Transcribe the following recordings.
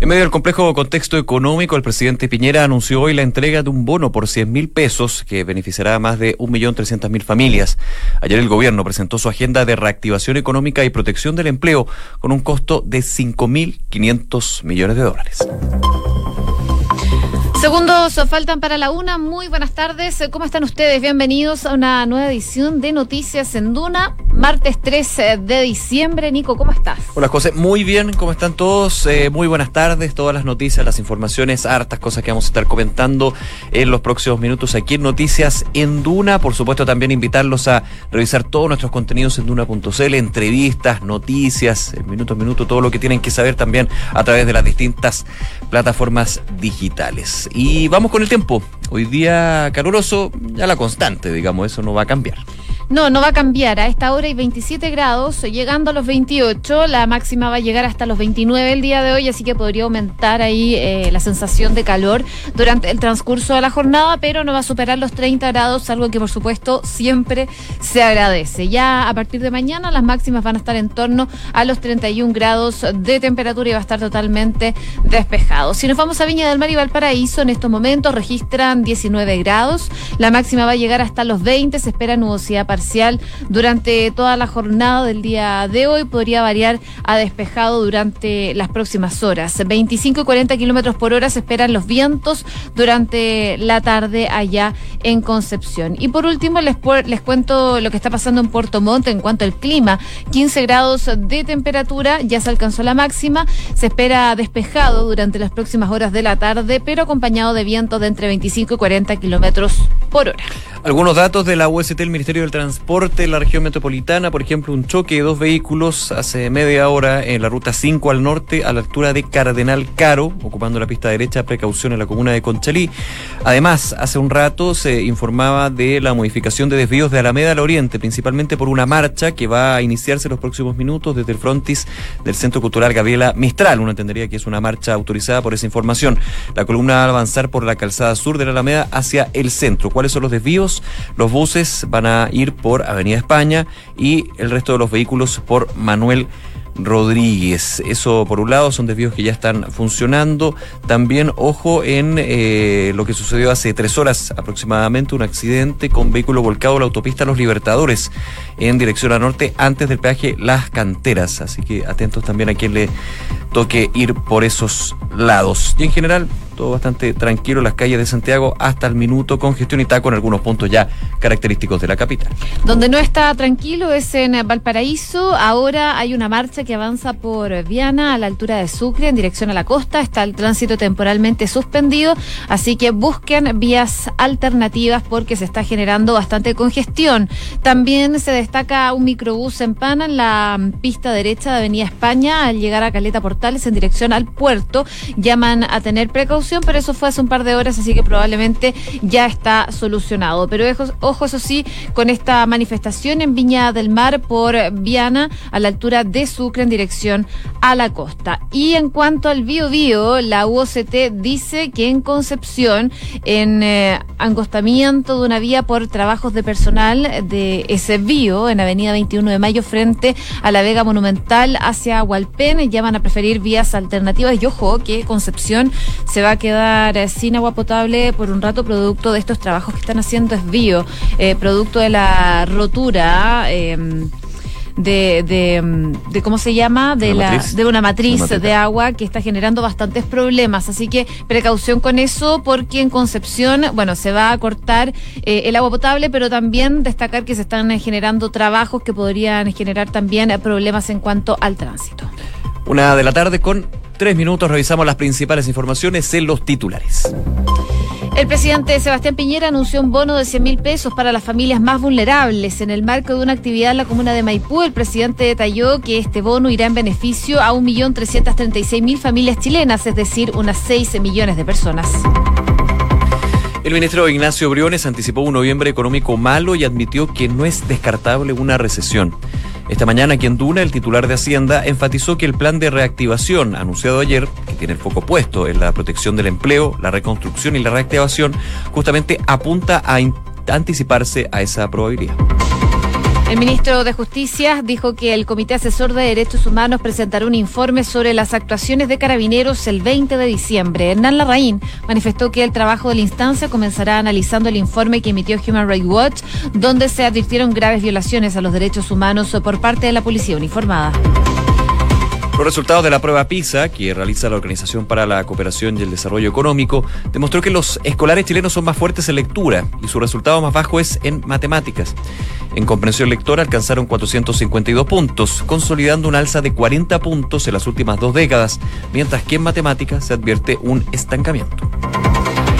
En medio del complejo contexto económico, el presidente Piñera anunció hoy la entrega de un bono por 100 mil pesos que beneficiará a más de 1.300.000 familias. Ayer el gobierno presentó su agenda de reactivación económica y protección del empleo con un costo de 5.500 millones de dólares. Segundos faltan para la una. Muy buenas tardes. ¿Cómo están ustedes? Bienvenidos a una nueva edición de Noticias en Duna. Martes 13 de diciembre. Nico, ¿cómo estás? Hola, José. Muy bien. ¿Cómo están todos? Eh, muy buenas tardes. Todas las noticias, las informaciones, hartas cosas que vamos a estar comentando en los próximos minutos aquí en Noticias en Duna. Por supuesto, también invitarlos a revisar todos nuestros contenidos en Duna.cl, entrevistas, noticias, el minuto a minuto, todo lo que tienen que saber también a través de las distintas plataformas digitales. Y vamos con el tiempo. Hoy día caluroso, ya la constante, digamos, eso no va a cambiar. No, no va a cambiar. A esta hora hay 27 grados, llegando a los 28. La máxima va a llegar hasta los 29 el día de hoy, así que podría aumentar ahí eh, la sensación de calor durante el transcurso de la jornada, pero no va a superar los 30 grados, algo que por supuesto siempre se agradece. Ya a partir de mañana las máximas van a estar en torno a los 31 grados de temperatura y va a estar totalmente despejado. Si nos vamos a Viña del Mar y Valparaíso, en estos momentos registran 19 grados. La máxima va a llegar hasta los 20. Se espera nubosidad para durante toda la jornada del día de hoy. Podría variar a despejado durante las próximas horas. 25 y 40 kilómetros por hora se esperan los vientos durante la tarde allá en Concepción. Y por último, les, les cuento lo que está pasando en Puerto Montt en cuanto al clima. 15 grados de temperatura, ya se alcanzó la máxima. Se espera despejado durante las próximas horas de la tarde, pero acompañado de vientos de entre 25 y 40 kilómetros por hora. Algunos datos de la UST, el Ministerio del Transporte en la región metropolitana, por ejemplo, un choque de dos vehículos hace media hora en la ruta 5 al norte, a la altura de Cardenal Caro, ocupando la pista derecha, precaución en la comuna de Conchalí. Además, hace un rato se informaba de la modificación de desvíos de Alameda al Oriente, principalmente por una marcha que va a iniciarse en los próximos minutos desde el frontis del Centro Cultural Gabriela Mistral. Uno entendería que es una marcha autorizada por esa información. La columna va a avanzar por la calzada sur de la Alameda hacia el centro. ¿Cuáles son los desvíos? Los buses van a ir por Avenida España y el resto de los vehículos por Manuel Rodríguez. Eso por un lado son desvíos que ya están funcionando. También ojo en eh, lo que sucedió hace tres horas aproximadamente, un accidente con vehículo volcado en la autopista Los Libertadores en dirección a norte antes del peaje Las Canteras. Así que atentos también a quien le toque ir por esos lados. Y en general, todo bastante tranquilo en las calles de Santiago hasta el minuto, con gestión y taco en algunos puntos ya característicos de la capital. Donde no está tranquilo es en Valparaíso. Ahora hay una marcha que avanza por Viana a la altura de Sucre en dirección a la costa. Está el tránsito temporalmente suspendido, así que busquen vías alternativas porque se está generando bastante congestión. También se destaca un microbús en Pana en la pista derecha de Avenida España al llegar a Caleta En dirección al puerto. Llaman a tener precaución pero eso fue hace un par de horas, así que probablemente ya está solucionado. Pero ojo, eso sí, con esta manifestación en Viña del Mar por Viana, a la altura de Sucre, en dirección a la costa. Y en cuanto al Bio Bio, la UOCT dice que en Concepción, en eh, angostamiento de una vía por trabajos de personal de ese bio, en Avenida 21 de Mayo, frente a la Vega Monumental hacia Hualpén, ya van a preferir vías alternativas. Y ojo, que Concepción se va a quedar eh, sin agua potable por un rato producto de estos trabajos que están haciendo. Es bio, eh, producto de la rotura. Em, de, de, cómo se llama de la de una matriz, de agua que está generando bastantes problemas. Así que precaución con eso porque en Concepción bueno se va a cortar eh, el agua potable pero también destacar que se están generando trabajos que podrían generar también problemas en cuanto al tránsito una de la tarde con tres minutos revisamos las principales informaciones en los titulares. El presidente Sebastián Piñera anunció un bono de 100 mil pesos para las familias más vulnerables. En el marco de una actividad en la comuna de Maipú, el presidente detalló que este bono irá en beneficio a 1.336.000 familias chilenas, es decir, unas 6 millones de personas. El ministro Ignacio Briones anticipó un noviembre económico malo y admitió que no es descartable una recesión. Esta mañana aquí en Duna, el titular de Hacienda enfatizó que el plan de reactivación anunciado ayer, que tiene el foco puesto en la protección del empleo, la reconstrucción y la reactivación, justamente apunta a anticiparse a esa probabilidad. El ministro de Justicia dijo que el Comité Asesor de Derechos Humanos presentará un informe sobre las actuaciones de carabineros el 20 de diciembre. Hernán Larraín manifestó que el trabajo de la instancia comenzará analizando el informe que emitió Human Rights Watch, donde se advirtieron graves violaciones a los derechos humanos por parte de la policía uniformada. Los resultados de la prueba PISA, que realiza la Organización para la Cooperación y el Desarrollo Económico, demostró que los escolares chilenos son más fuertes en lectura y su resultado más bajo es en matemáticas. En comprensión lectora alcanzaron 452 puntos, consolidando un alza de 40 puntos en las últimas dos décadas, mientras que en matemáticas se advierte un estancamiento.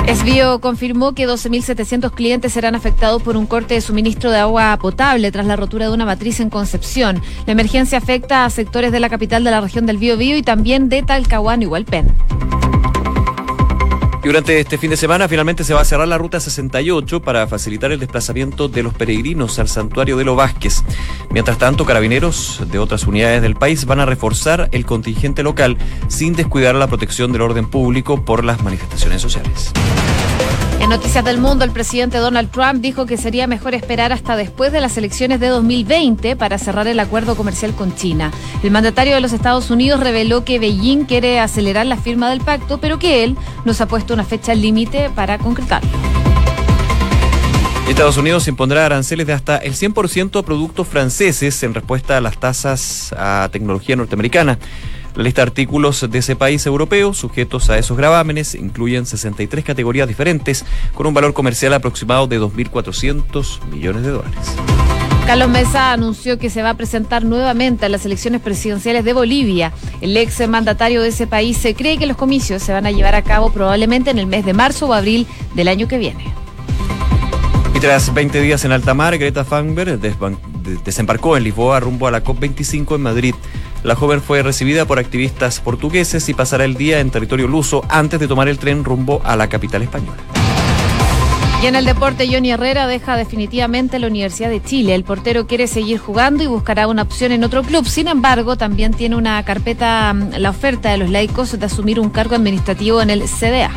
Esbio confirmó que 12.700 clientes serán afectados por un corte de suministro de agua potable tras la rotura de una matriz en Concepción. La emergencia afecta a sectores de la capital de la región del Biobío y también de Talcahuano y Hualpén. Durante este fin de semana finalmente se va a cerrar la ruta 68 para facilitar el desplazamiento de los peregrinos al santuario de los Vázquez. Mientras tanto, carabineros de otras unidades del país van a reforzar el contingente local sin descuidar la protección del orden público por las manifestaciones sociales. En Noticias del Mundo, el presidente Donald Trump dijo que sería mejor esperar hasta después de las elecciones de 2020 para cerrar el acuerdo comercial con China. El mandatario de los Estados Unidos reveló que Beijing quiere acelerar la firma del pacto, pero que él nos ha puesto una fecha límite para concretarlo. Estados Unidos impondrá aranceles de hasta el 100% a productos franceses en respuesta a las tasas a tecnología norteamericana. La lista de artículos de ese país europeo sujetos a esos gravámenes incluyen 63 categorías diferentes con un valor comercial aproximado de 2.400 millones de dólares. Carlos Mesa anunció que se va a presentar nuevamente a las elecciones presidenciales de Bolivia. El ex mandatario de ese país se cree que los comicios se van a llevar a cabo probablemente en el mes de marzo o abril del año que viene. Y tras 20 días en alta mar, Greta Thunberg desembarcó en Lisboa rumbo a la COP25 en Madrid. La joven fue recibida por activistas portugueses y pasará el día en territorio luso antes de tomar el tren rumbo a la capital española. Y en el deporte, Johnny Herrera deja definitivamente la Universidad de Chile. El portero quiere seguir jugando y buscará una opción en otro club. Sin embargo, también tiene una carpeta, mm, la oferta de los laicos de asumir un cargo administrativo en el CDA.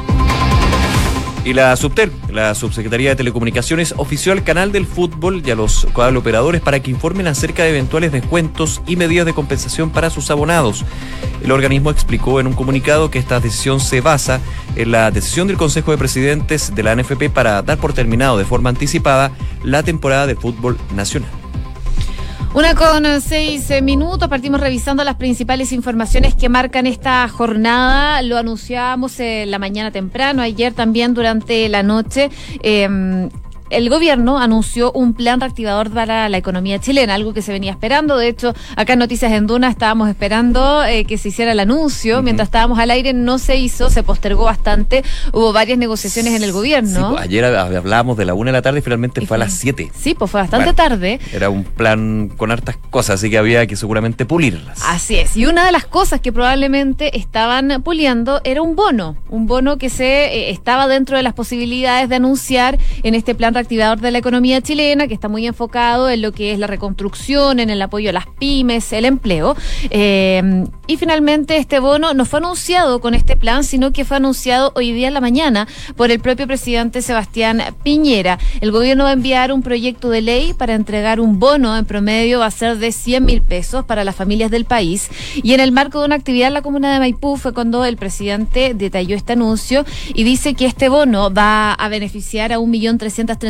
Y la Subtel, la Subsecretaría de Telecomunicaciones, ofició al canal del fútbol y a los operadores para que informen acerca de eventuales descuentos y medidas de compensación para sus abonados. El organismo explicó en un comunicado que esta decisión se basa en la decisión del Consejo de Presidentes de la NFP para dar por terminado de forma anticipada la temporada de fútbol nacional. Una con seis minutos, partimos revisando las principales informaciones que marcan esta jornada. Lo anunciábamos en la mañana temprano, ayer también durante la noche. Eh, el gobierno anunció un plan reactivador para la economía chilena, algo que se venía esperando. De hecho, acá en Noticias en Duna estábamos esperando eh, que se hiciera el anuncio. Mientras estábamos al aire no se hizo, se postergó bastante. Hubo varias negociaciones en el gobierno. Pues, ayer hablábamos de la una de la tarde y finalmente fue, a las siete. Sí, pues fue bastante tarde. Era un plan con hartas cosas, así que había que seguramente pulirlas. Así es. Y una de las cosas que probablemente estaban puliendo era un bono. Un bono que se eh, estaba dentro de las posibilidades de anunciar en este plan activador de la economía chilena, que está muy enfocado en lo que es la reconstrucción, en el apoyo a las pymes, el empleo. Eh, y finalmente este bono no fue anunciado con este plan, sino que fue anunciado hoy día en la mañana por el propio presidente Sebastián Piñera. El gobierno va a enviar un proyecto de ley para entregar un bono en promedio va a ser de 100 mil pesos para las familias del país. Y en el marco de una actividad en la comuna de Maipú fue cuando el presidente detalló este anuncio y dice que este bono va a beneficiar a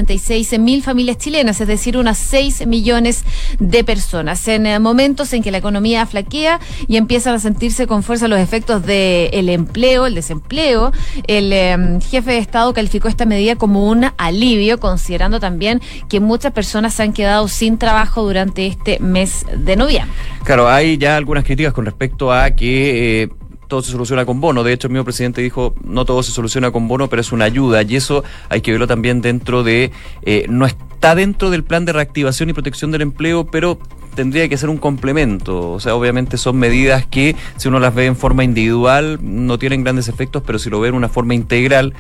1.330 mil familias chilenas, es decir, unas 6 millones de personas. En eh, momentos en que la economía flaquea y empiezan a sentirse con fuerza los efectos del empleo, el desempleo, el em, jefe de Estado calificó esta medida como un alivio, considerando también que muchas personas se han quedado sin trabajo durante este mes de noviembre. Claro, hay ya algunas críticas con respecto a que... Eh, todo se soluciona con bono. De hecho, el mismo presidente dijo, no todo se soluciona con bono, pero es una ayuda. Y eso hay que verlo también dentro de, eh, no está dentro del plan de reactivación y protección del empleo, pero tendría que ser un complemento. O sea, obviamente son medidas que, si uno las ve en forma individual, no tienen grandes efectos, pero si lo ve en una forma integral,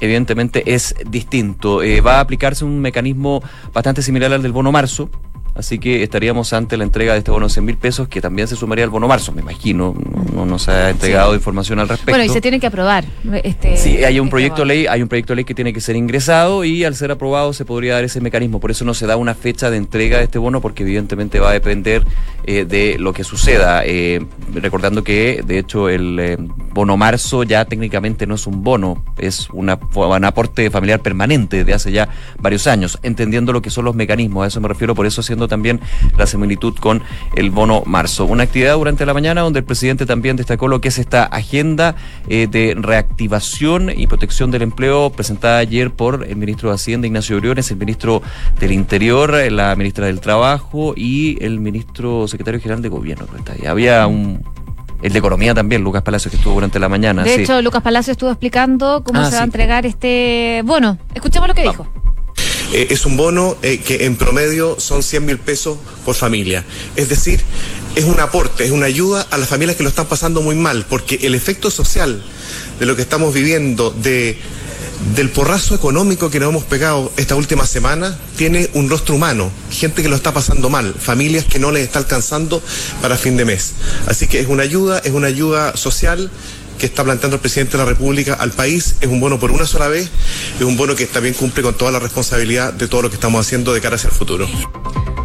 evidentemente es distinto. Eh, va a aplicarse un mecanismo bastante similar al del bono marzo, así que estaríamos ante la entrega de este bono de 100 mil pesos que también se sumaría al bono marzo, me imagino, no, no se ha entregado información al respecto. Bueno, y se tiene que aprobar. Este, sí, hay un este proyecto de ley, hay un proyecto ley que tiene que ser ingresado y al ser aprobado se podría dar ese mecanismo, por eso no se da una fecha de entrega de este bono porque evidentemente va a depender eh, de lo que suceda, eh, recordando que de hecho el eh, bono marzo ya técnicamente no es un bono, es una, un aporte familiar permanente de hace ya varios años, entendiendo lo que son los mecanismos, a eso me refiero, por eso haciendo también la similitud con el bono marzo. Una actividad durante la mañana donde el presidente también destacó lo que es esta agenda eh, de reactivación y protección del empleo presentada ayer por el ministro de Hacienda, Ignacio Briones, el ministro del Interior, la ministra del Trabajo y el ministro secretario general de Gobierno. Había un el de Economía también, Lucas Palacio, que estuvo durante la mañana. De hecho, Lucas Palacio estuvo explicando cómo ah, se va a entregar este bono. Escuchemos lo que dijo. Eh, es un bono eh, que en promedio son 100 mil pesos por familia. Es decir, es un aporte, es una ayuda a las familias que lo están pasando muy mal, porque el efecto social de lo que estamos viviendo, de del porrazo económico que nos hemos pegado esta última semana tiene un rostro humano, gente que lo está pasando mal, familias que no les está alcanzando para fin de mes. Así que es una ayuda, es una ayuda social que está planteando el presidente de la República al país, es un bono por una sola vez, es un bono que también cumple con toda la responsabilidad de todo lo que estamos haciendo de cara hacia el futuro.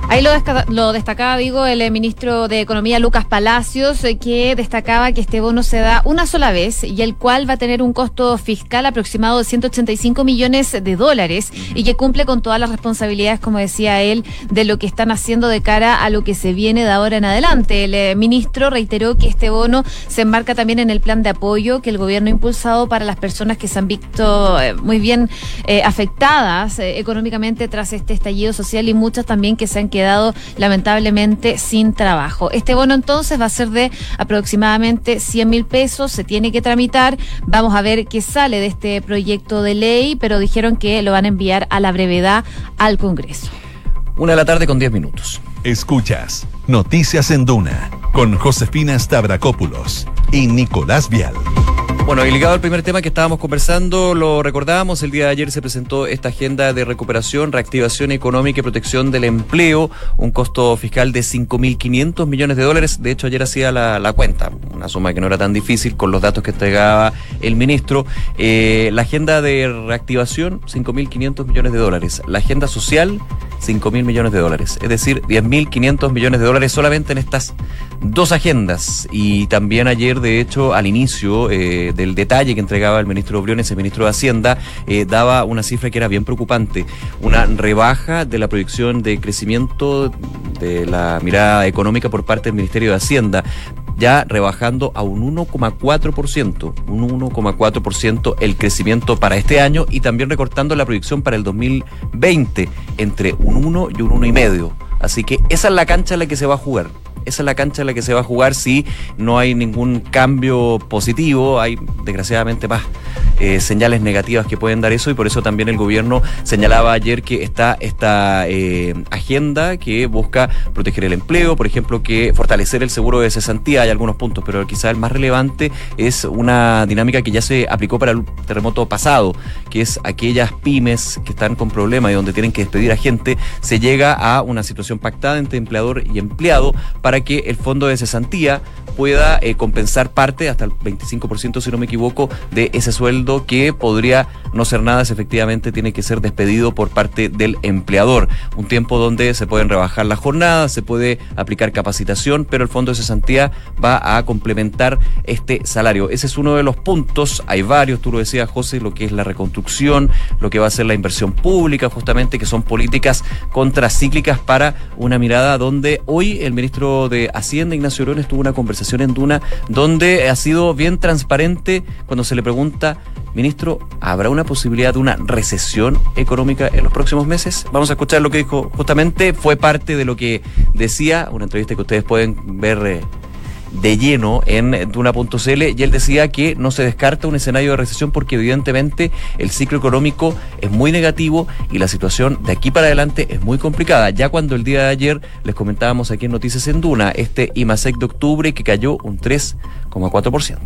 Ahí lo, destacaba, digo, el eh, ministro de Economía, Lucas Palacios, eh, que destacaba que este bono se da una sola vez y el cual va a tener un costo fiscal aproximado de 185 millones de dólares y que cumple con todas las responsabilidades, como decía él, de lo que están haciendo de cara a lo que se viene de ahora en adelante. El eh, ministro reiteró que este bono se enmarca también en el plan de apoyo que el gobierno ha impulsado para las personas que se han visto muy bien afectadas económicamente tras este estallido social y muchas también que se han quedado quedado lamentablemente sin trabajo. Este bono entonces va a ser de aproximadamente 100 mil pesos, se tiene que tramitar, vamos a ver qué sale de este proyecto de ley, pero dijeron que lo van a enviar a la brevedad al Congreso. Una de la tarde con 10 minutos. Escuchas Noticias en Duna con Josefina Stavrakopoulos y Nicolás Vial. Bueno, y ligado al primer tema que estábamos conversando, lo recordábamos, el día de ayer se presentó esta agenda de recuperación, reactivación económica y protección del empleo, un costo fiscal de 5.500 millones de dólares. De hecho, ayer hacía la, cuenta, una suma que no era tan difícil con los datos que entregaba el ministro. Eh, la agenda de reactivación, 5.500 millones de dólares. La agenda social, 5.000 millones de dólares. Es decir, 10.500 millones de dólares solamente en estas dos agendas. Y también ayer, de hecho, al inicio... Eh, del detalle que entregaba el ministro Briones, el ministro de Hacienda, eh, daba una cifra que era bien preocupante, una rebaja de la proyección de crecimiento de la mirada económica por parte del Ministerio de Hacienda ya rebajando a un 1,4%, un 1,4% el crecimiento para este año y también recortando la proyección para el 2020 entre un 1 y un 1,5. Así que esa es la cancha en la que se va a jugar esa es la cancha en la que se va a jugar si no hay ningún cambio positivo. Hay desgraciadamente más eh, señales negativas que pueden dar eso y por eso también el gobierno señalaba ayer que está esta eh, agenda que busca proteger el empleo, por ejemplo, que fortalecer el seguro de cesantía. Hay algunos puntos, pero quizá el más relevante es una dinámica que ya se aplicó para el terremoto pasado, que es aquellas pymes que están con problemas y donde tienen que despedir a gente, se llega a una situación pactada entre empleador y empleado para que el fondo de cesantía pueda eh, compensar parte, hasta el 25% si no me equivoco, de ese sueldo que podría no ser nada si efectivamente tiene que ser despedido por parte del empleador. Un tiempo donde se pueden rebajar las jornadas, se puede aplicar capacitación, pero el fondo de cesantía va a complementar este salario. Ese es uno de los puntos, hay varios, tú lo decías José, lo que es la reconstrucción, lo que va a ser la inversión pública justamente, que son políticas contracíclicas para una mirada donde hoy el ministro de Hacienda, Ignacio Orones, tuvo una conversación en Duna donde ha sido bien transparente cuando se le pregunta, ministro, ¿habrá una posibilidad de una recesión económica en los próximos meses? Vamos a escuchar lo que dijo justamente, fue parte de lo que decía, una entrevista que ustedes pueden ver. Eh, de lleno en Duna.cl y él decía que no se descarta un escenario de recesión porque evidentemente el ciclo económico es muy negativo y la situación de aquí para adelante es muy complicada. Ya cuando el día de ayer les comentábamos aquí en Noticias en Duna este IMASEC de octubre que cayó un 3 3,4%.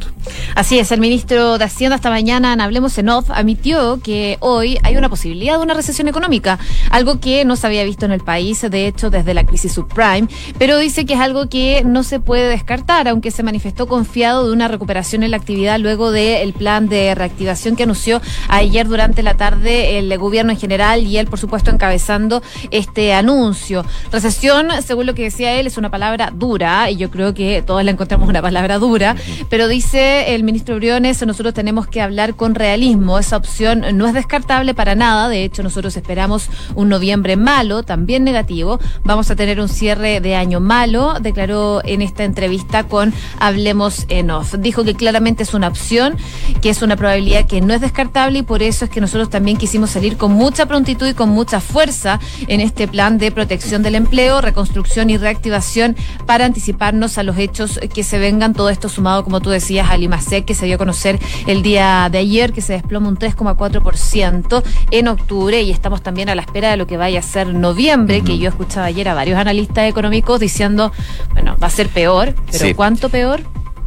Así es, el ministro de Hacienda esta mañana en Hablemos en Off admitió que hoy hay una posibilidad de una recesión económica, algo que no se había visto en el país, de hecho, desde la crisis subprime, pero dice que es algo que no se puede descartar, aunque se manifestó confiado de una recuperación en la actividad luego del plan de reactivación que anunció ayer durante la tarde el gobierno en general y él, por supuesto, encabezando este anuncio. Recesión, según lo que decía él, es una palabra dura y yo creo que todos la encontramos una palabra dura, pero dice el ministro Briones, nosotros tenemos que hablar con realismo. Esa opción no es descartable para nada. De hecho, nosotros esperamos un noviembre malo, también negativo. Vamos a tener un cierre de año malo, declaró en esta entrevista con Hablemos en Off. Dijo que claramente es una opción, que es una probabilidad que no es descartable y por eso es que nosotros también quisimos salir con mucha prontitud y con mucha fuerza en este plan de protección del empleo, reconstrucción y reactivación para anticiparnos a los hechos que se vengan. Todo esto sumado, como tú decías, al IMASEC que se dio a conocer el día de ayer, que se desploma un 3,4% en octubre y estamos también a la espera de lo que vaya a ser noviembre, que yo escuchaba ayer a varios analistas económicos diciendo, bueno, va a ser peor, pero ¿cuánto peor?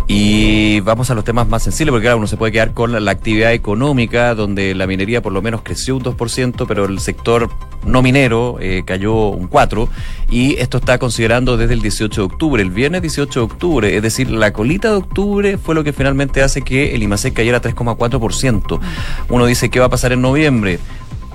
Y vamos a los temas más sensibles, porque claro, uno se puede quedar con la actividad económica, donde la minería por lo menos creció un 2%, pero el sector no minero eh, cayó un 4%, y esto está considerando desde el 18 de octubre, el viernes 18 de octubre, es decir, la colita de octubre fue lo que finalmente hace que el IMASEC cayera 3,4%. Uno dice, ¿qué va a pasar en noviembre?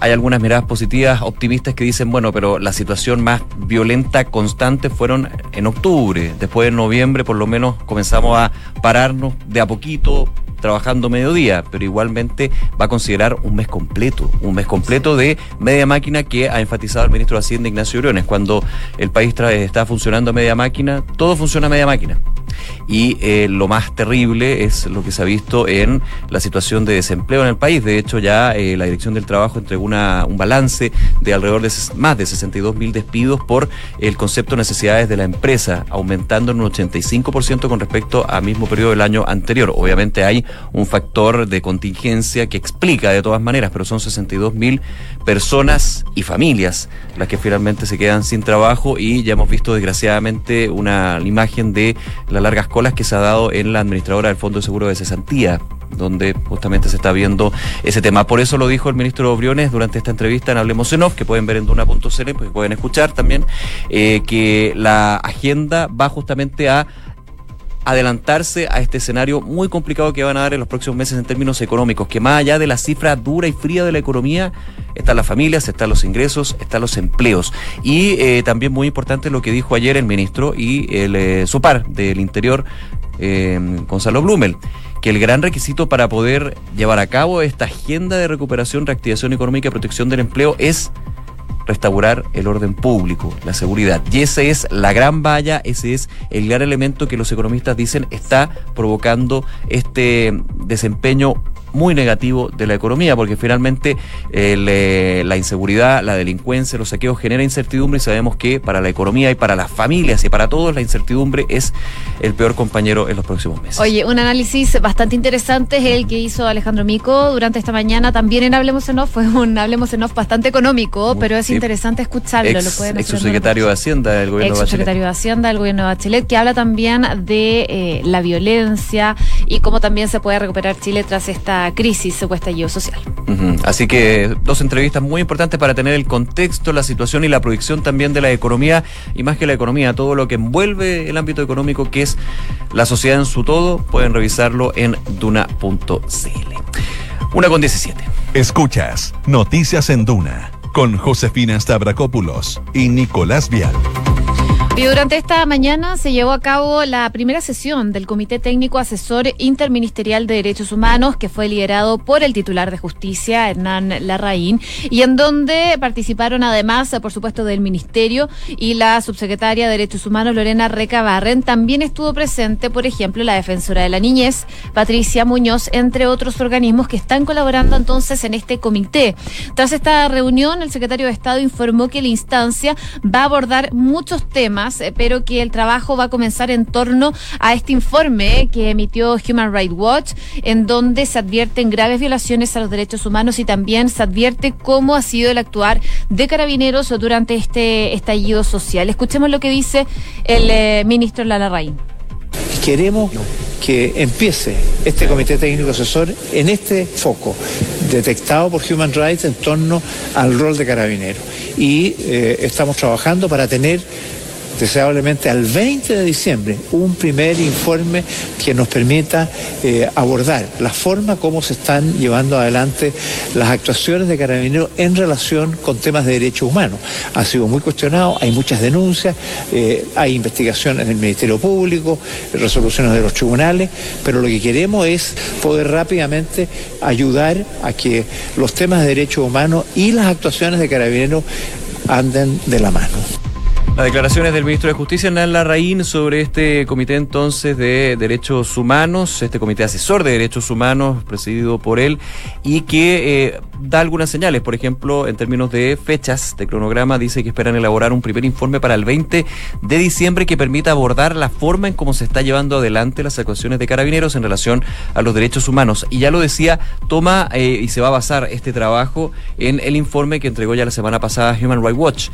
Hay algunas miradas positivas, optimistas que dicen, bueno, pero la situación más violenta, constante, fueron en octubre. Después de noviembre, por lo menos, comenzamos a pararnos de a poquito, trabajando mediodía, pero igualmente va a considerar un mes completo, un mes completo de media máquina que ha enfatizado el ministro de Hacienda Ignacio Briones. Cuando el país está funcionando a media máquina, todo funciona a media máquina. Y eh, lo más terrible es lo que se ha visto en la situación de desempleo en el país. De hecho, ya eh, la Dirección del Trabajo entregó una, un balance de alrededor de más de 62 mil despidos por el concepto de necesidades de la empresa, aumentando en un 85% con respecto al mismo periodo del año anterior. Obviamente hay un factor de contingencia que explica de todas maneras, pero son 62 mil personas y familias las que finalmente se quedan sin trabajo y ya hemos visto desgraciadamente una imagen de las largas colas que se ha dado en la administradora del Fondo de Seguro de Cesantía donde justamente se está viendo ese tema. Por eso lo dijo el ministro Briones durante esta entrevista en Hablemos en Off, que pueden ver en Duna.cl, pues pueden escuchar también, eh, que la agenda va justamente a adelantarse a este escenario muy complicado que van a dar en los próximos meses en términos económicos, que más allá de la cifra dura y fría de la economía, están las familias, están los ingresos, están los empleos. Y eh, también muy importante lo que dijo ayer el ministro y el eh, SOPAR del Interior, eh, Gonzalo Blumel que el gran requisito para poder llevar a cabo esta agenda de recuperación, reactivación económica y protección del empleo es restaurar el orden público, la seguridad. Y esa es la gran valla, ese es el gran elemento que los economistas dicen está provocando este desempeño muy negativo de la economía, porque finalmente eh, la inseguridad, la delincuencia, los saqueos genera incertidumbre y sabemos que para la economía y para las familias y para todos la incertidumbre es el peor compañero en los próximos meses. Oye, un análisis bastante interesante es el que hizo Alejandro Mico durante esta mañana, también en Hablemos en Off, fue un Hablemos en Off bastante económico, pero es interesante escucharlo. Ex, lo pueden ex subsecretario de Hacienda del gobierno ex subsecretario de Hacienda del gobierno de Bachelet, que habla también de eh, la violencia y cómo también se puede recuperar Chile tras esta crisis o estallido social. Así que dos entrevistas muy importantes para tener el contexto, la situación y la proyección también de la economía y más que la economía, todo lo que envuelve el ámbito económico que es la sociedad en su todo, pueden revisarlo en duna.cl. Una con 17. Escuchas Noticias en Duna con Josefina Stavrakopoulos y Nicolás Vial. Y durante esta mañana se llevó a cabo la primera sesión del Comité Técnico Asesor Interministerial de Derechos Humanos, que fue liderado por el titular de Justicia, Hernán Larraín, y en donde participaron además, por supuesto, del Ministerio y la subsecretaria de Derechos Humanos, Lorena Recabarren. También estuvo presente, por ejemplo, la defensora de la niñez, Patricia Muñoz, entre otros organismos que están colaborando entonces en este comité. Tras esta reunión, el secretario de Estado informó que la instancia va a abordar muchos temas eh, pero que el trabajo va a comenzar en torno a este informe que emitió Human Rights Watch, en donde se advierten graves violaciones a los derechos humanos y también se advierte cómo ha sido el actuar de carabineros durante este estallido social. Escuchemos lo que dice el eh, ministro Lala Rain. Queremos que empiece este comité técnico asesor en este foco detectado por Human Rights en torno al rol de carabinero. Y eh, estamos trabajando para tener deseablemente al 20 de diciembre, un primer informe que nos permita eh, abordar la forma como se están llevando adelante las actuaciones de carabineros en relación con temas de derechos humanos. Ha sido muy cuestionado, hay muchas denuncias, eh, hay investigaciones en el Ministerio Público, resoluciones de los tribunales, pero lo que queremos es poder rápidamente ayudar a que los temas de derechos humanos y las actuaciones de carabineros anden de la mano. Las declaraciones del ministro de Justicia, Hernán Larraín, sobre este comité entonces de derechos humanos, este comité asesor de derechos humanos presidido por él, y que eh, da algunas señales. Por ejemplo, en términos de fechas, de cronograma, dice que esperan elaborar un primer informe para el 20 de diciembre que permita abordar la forma en cómo se está llevando adelante las actuaciones de carabineros en relación a los derechos humanos. Y ya lo decía, toma eh, y se va a basar este trabajo en el informe que entregó ya la semana pasada Human Rights Watch.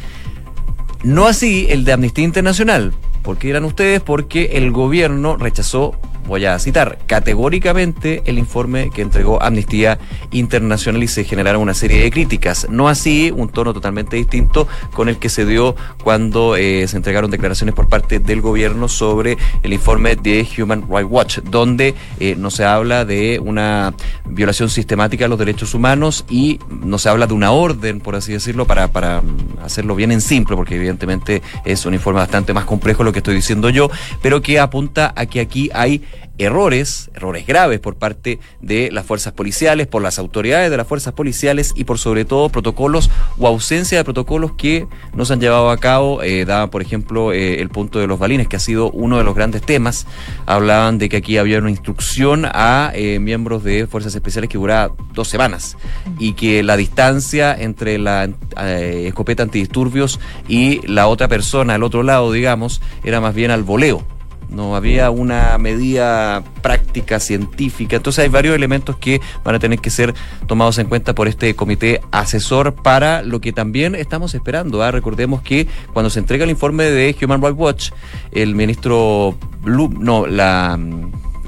No así el de Amnistía Internacional. ¿Por qué eran ustedes? Porque el gobierno rechazó voy a citar, categóricamente el informe que entregó Amnistía Internacional y se generaron una serie de críticas. No así un tono totalmente distinto con el que se dio cuando eh, se entregaron declaraciones por parte del gobierno sobre el informe de Human Rights Watch, donde eh, no se habla de una violación sistemática de los derechos humanos y no se habla de una orden, por así decirlo, para, para hacerlo bien en simple, porque evidentemente es un informe bastante más complejo lo que estoy diciendo yo, pero que apunta a que aquí hay errores, errores graves por parte de las fuerzas policiales, por las autoridades de las fuerzas policiales y por sobre todo protocolos o ausencia de protocolos que no se han llevado a cabo. Eh, daba, por ejemplo, eh, el punto de los balines, que ha sido uno de los grandes temas. Hablaban de que aquí había una instrucción a eh, miembros de fuerzas especiales que duraba dos semanas y que la distancia entre la escopeta antidisturbios y la otra persona al otro lado, digamos, era más bien al voleo no había una medida práctica, científica. Entonces hay varios elementos que van a tener que ser tomados en cuenta por este comité asesor para lo que también estamos esperando. ¿ah? Recordemos que cuando se entrega el informe de Human Rights Watch, el ministro Blum, no, la,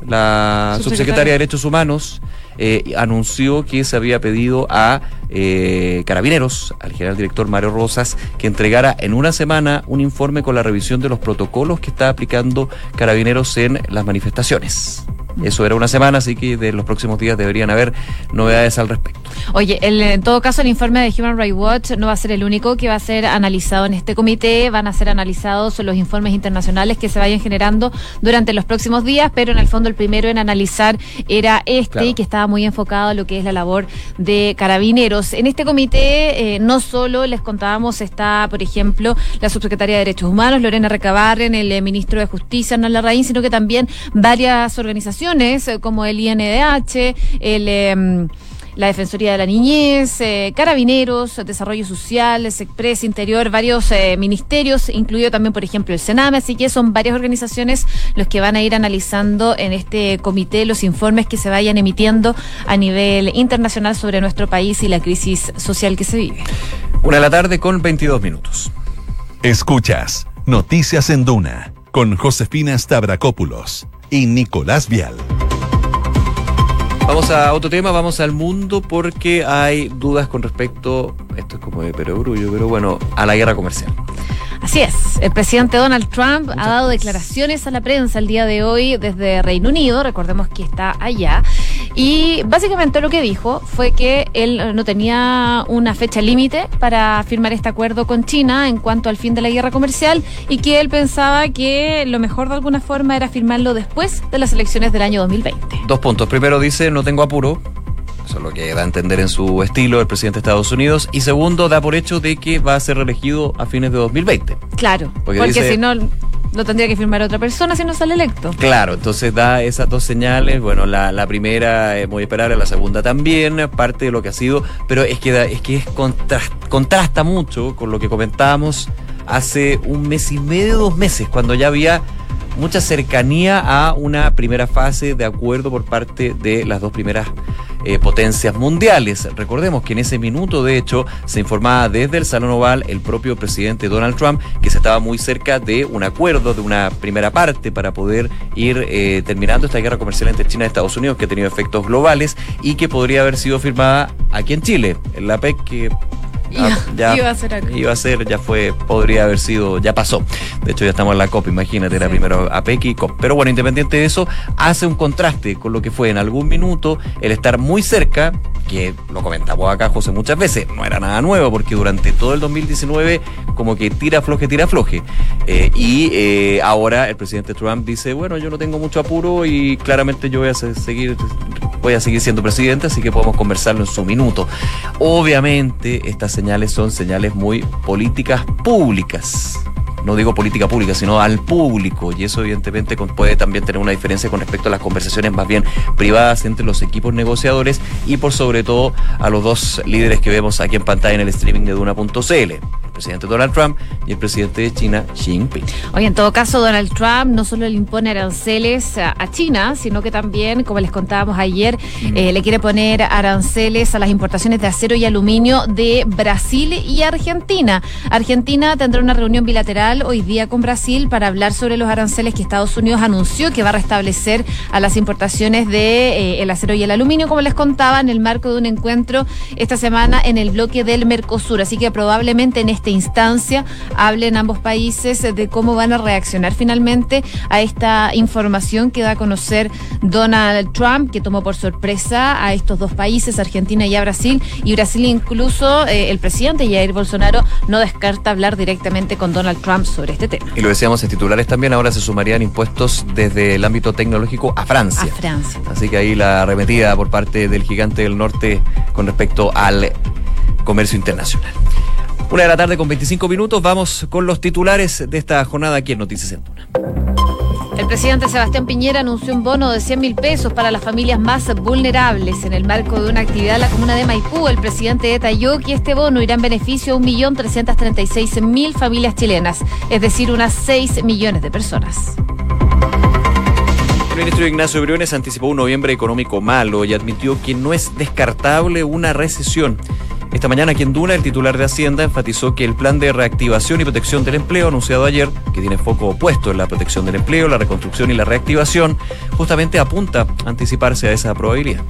la subsecretaria de Derechos Humanos, eh, anunció que se había pedido a eh, Carabineros, al general director Mario Rosas, que entregara en una semana un informe con la revisión de los protocolos que está aplicando Carabineros en las manifestaciones. Eso era una semana, así que de los próximos días deberían haber novedades al respecto. Oye, en todo caso, el informe de Human Rights Watch no va a ser el único que va a ser analizado en este comité. Van a ser analizados los informes internacionales que se vayan generando durante los próximos días, pero en el fondo el primero en analizar era este, y que estaba muy enfocado a lo que es la labor de carabineros. En este comité eh, no solo les contábamos está, por ejemplo, la subsecretaria de Derechos Humanos, Lorena Recabarren, el eh, ministro de Justicia, Hernán Larraín, sino que también varias organizaciones eh, como el INDH. Em, la Defensoría de la Niñez, eh, Carabineros, Desarrollo Social, Express, Interior, varios eh, ministerios, incluido también, por ejemplo, el Sename, así que son varias organizaciones los que van a ir analizando en este comité los informes que se vayan emitiendo a nivel internacional sobre nuestro país y la crisis social que se vive. Una de la tarde con 22 minutos. Escuchas Noticias en Duna con Josefina Stavrakopoulos y Nicolás Vial. Vamos a otro tema, vamos al mundo porque hay dudas con respecto, esto es como de perogrullo, pero bueno, a la guerra comercial. Así es, el presidente Donald Trump ha dado declaraciones a la prensa el día de hoy desde Reino Unido, recordemos que está allá, y básicamente lo que dijo fue que él no tenía una fecha límite para firmar este acuerdo con China en cuanto al fin de la guerra comercial y que él pensaba que lo mejor de alguna forma era firmarlo después de las elecciones del año 2020. Dos puntos. Primero dice, no tengo apuro, eso es lo que da a entender en su estilo el presidente de Estados Unidos. Y segundo, da por hecho de que va a ser reelegido a fines de 2020. Claro, porque, si no, lo tendría que firmar otra persona si no sale electo. Claro, entonces da esas dos señales. Bueno, la, primera es muy esperable, la segunda también, parte de lo que ha sido, pero es que, es que es contrasta mucho con lo que comentábamos hace un mes y medio, dos meses, cuando ya había mucha cercanía a una primera fase de acuerdo por parte de las dos primeras eh, potencias mundiales. Recordemos que en ese minuto, de hecho, se informaba desde el Salón Oval el propio presidente Donald Trump que se estaba muy cerca de un acuerdo, de una primera parte para poder ir eh, terminando esta guerra comercial entre China y Estados Unidos que ha tenido efectos globales y que podría haber sido firmada aquí en Chile, la PEC que Ah, ya, iba a ser acá. Iba a ser, ya fue, podría haber sido, ya pasó. De hecho, ya estamos en la COP, imagínate, era primero APEC y COP. Pero bueno, independiente de eso, hace un contraste con lo que fue en algún minuto el estar muy cerca, que lo comentamos acá, José, muchas veces, no era nada nuevo, porque durante todo el 2019, como que tira floje, tira floje. Eh, y eh, ahora el presidente Trump dice, bueno, yo no tengo mucho apuro y claramente yo voy a seguir voy a seguir siendo presidente, así que podemos conversarlo en su minuto. Obviamente, estas señales son señales muy políticas públicas no digo política pública, sino al público. Y eso evidentemente puede también tener una diferencia con respecto a las conversaciones más bien privadas entre los equipos negociadores y por sobre todo a los dos líderes que vemos aquí en pantalla en el streaming de Duna.cl presidente Donald Trump y el presidente de China, Xi Jinping. Oye, en todo caso, Donald Trump no solo le impone aranceles a, China, sino que también, como les contábamos ayer, mm. eh, le quiere poner aranceles a las importaciones de acero y aluminio de Brasil y Argentina. Argentina tendrá una reunión bilateral hoy día con Brasil para hablar sobre los aranceles que Estados Unidos anunció que va a restablecer a las importaciones de eh, el acero y el aluminio, como les contaba, en el marco de un encuentro esta semana en el bloque del Mercosur. Así que probablemente en este instancia hablen ambos países de cómo van a reaccionar finalmente a esta información que da a conocer Donald Trump, que tomó por sorpresa a estos dos países, Argentina y a Brasil. Y Brasil incluso, eh, el presidente Jair Bolsonaro no descarta hablar directamente con Donald Trump sobre este tema. Y lo decíamos en titulares también, ahora se sumarían impuestos desde el ámbito tecnológico a Francia. A Francia. Así que ahí la arremetida por parte del gigante del norte con respecto al comercio internacional. Una de la tarde con 25 minutos, vamos con los titulares de esta jornada aquí en Noticias en Tuna. El presidente Sebastián Piñera anunció un bono de 100 mil pesos para las familias más vulnerables. En el marco de una actividad en la comuna de Maipú, el presidente detalló que este bono irá en beneficio a 1.336.000 familias chilenas, es decir, unas 6 millones de personas. El ministro Ignacio Briones anticipó un noviembre económico malo y admitió que no es descartable una recesión. Esta mañana aquí en Duna, el titular de Hacienda enfatizó que el plan de reactivación y protección del empleo anunciado ayer, que tiene foco opuesto en la protección del empleo, la reconstrucción y la reactivación, justamente apunta a anticiparse a esa probabilidad.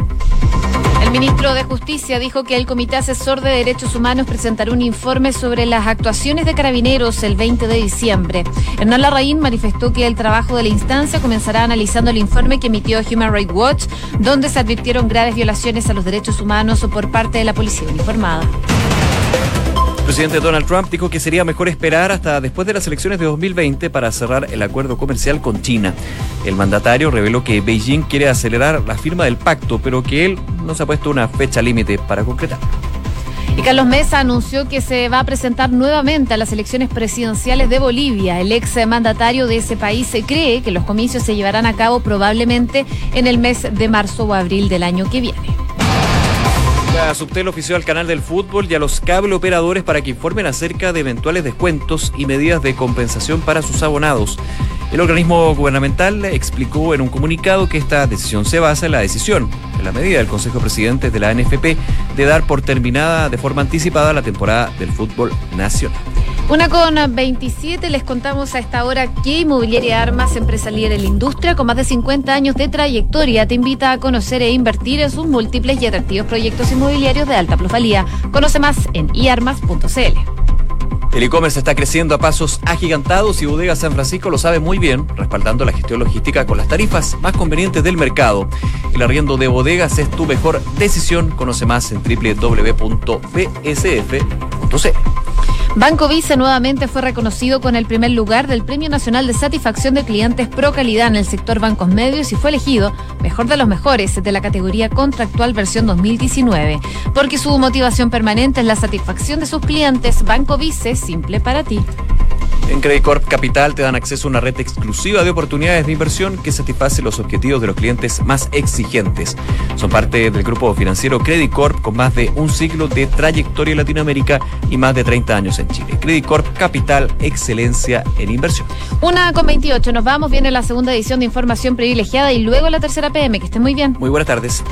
El ministro de Justicia dijo que el Comité Asesor de Derechos Humanos presentará un informe sobre las actuaciones de carabineros el 20 de diciembre. Hernán Larraín manifestó que el trabajo de la instancia comenzará analizando el informe que emitió Human Rights Watch, donde se advirtieron graves violaciones a los derechos humanos por parte de la policía uniformada. El presidente Donald Trump dijo que sería mejor esperar hasta después de las elecciones de 2020 para cerrar el acuerdo comercial con China. El mandatario reveló que Beijing quiere acelerar la firma del pacto, pero que él no se ha puesto una fecha límite para concretar. Y Carlos Mesa anunció que se va a presentar nuevamente a las elecciones presidenciales de Bolivia. El ex mandatario de ese país cree que los comicios se llevarán a cabo probablemente en el mes de marzo o abril del año que viene. La Subtel ofició al canal del fútbol y a los cable operadores para que informen acerca de eventuales descuentos y medidas de compensación para sus abonados. El organismo gubernamental explicó en un comunicado que esta decisión se basa en la decisión, en la medida del Consejo Presidente de la NFP, de dar por terminada de forma anticipada la temporada del fútbol nacional. Una con 27, les contamos a esta hora que Inmobiliaria Armas, empresa líder en la industria con más de 50 años de trayectoria, te invita a conocer e invertir en sus múltiples y atractivos proyectos inmobiliarios de alta plusvalía. Conoce más en iarmas.cl. El e-commerce está creciendo a pasos agigantados y Bodega San Francisco lo sabe muy bien, respaldando la gestión logística con las tarifas más convenientes del mercado. El arriendo de bodegas es tu mejor decisión. Conoce más en Banco Vice nuevamente fue reconocido con el primer lugar del Premio Nacional de Satisfacción de Clientes Pro Calidad en el sector bancos medios y fue elegido mejor de los mejores de la categoría contractual versión 2019. Porque su motivación permanente es la satisfacción de sus clientes, Banco Vice, simple para ti. En Credit Corp Capital te dan acceso a una red exclusiva de oportunidades de inversión que satisface los objetivos de los clientes más exigentes. Son parte del grupo financiero Credit Corp con más de un siglo de trayectoria en Latinoamérica y más de 30 años en Chile. Credit Corp Capital, excelencia en inversión. Una con 28, nos vamos, viene la segunda edición de Información Privilegiada y luego la tercera PM. Que estén muy bien. Muy buenas tardes.